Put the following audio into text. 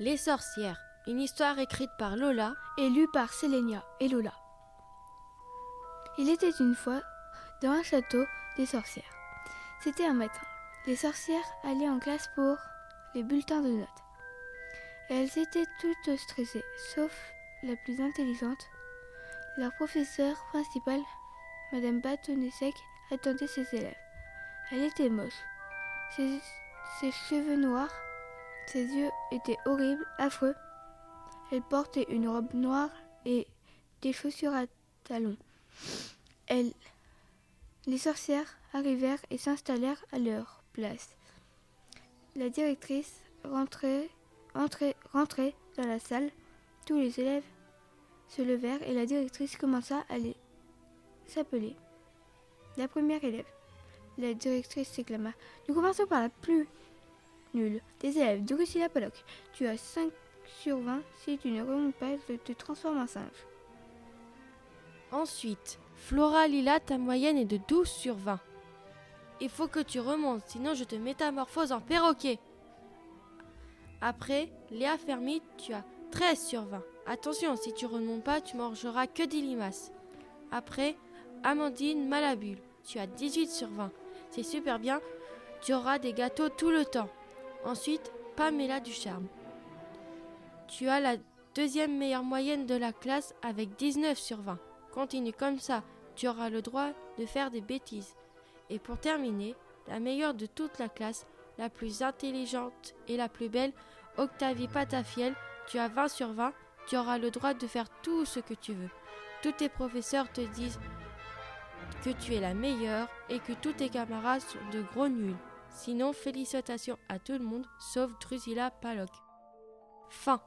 Les sorcières, une histoire écrite par Lola et lue par Sélénia et Lola. Il était une fois dans un château des sorcières. C'était un matin. Les sorcières allaient en classe pour les bulletins de notes. elles étaient toutes stressées, sauf la plus intelligente. Leur professeur principal, Madame Batonesec, attendait ses élèves. Elle était moche. Ses cheveux noirs ses yeux étaient horribles, affreux. Elle portait une robe noire et des chaussures à talons. Les sorcières arrivèrent et s'installèrent à leur place. La directrice rentrait, entrait, rentrait dans la salle. Tous les élèves se levèrent et la directrice commença à les s'appeler. La première élève. La directrice s'éclama. Nous commençons par la plus Nul. Tes élèves, Drusilla Pollock. Tu as 5 sur 20. Si tu ne remontes pas, je te transforme en singe. Ensuite, Flora Lila, ta moyenne est de 12 sur 20. Il faut que tu remontes, sinon je te métamorphose en perroquet. Après, Léa Fermi, tu as 13 sur 20. Attention, si tu remontes pas, tu mangeras que des limaces. Après, Amandine Malabule, tu as 18 sur 20. C'est super bien, tu auras des gâteaux tout le temps. Ensuite, Pamela Ducharme. Tu as la deuxième meilleure moyenne de la classe avec 19 sur 20. Continue comme ça, tu auras le droit de faire des bêtises. Et pour terminer, la meilleure de toute la classe, la plus intelligente et la plus belle, Octavie Patafiel, tu as 20 sur 20, tu auras le droit de faire tout ce que tu veux. Tous tes professeurs te disent que tu es la meilleure et que tous tes camarades sont de gros nuls. Sinon, félicitations à tout le monde, sauf Drusilla Palok. Fin.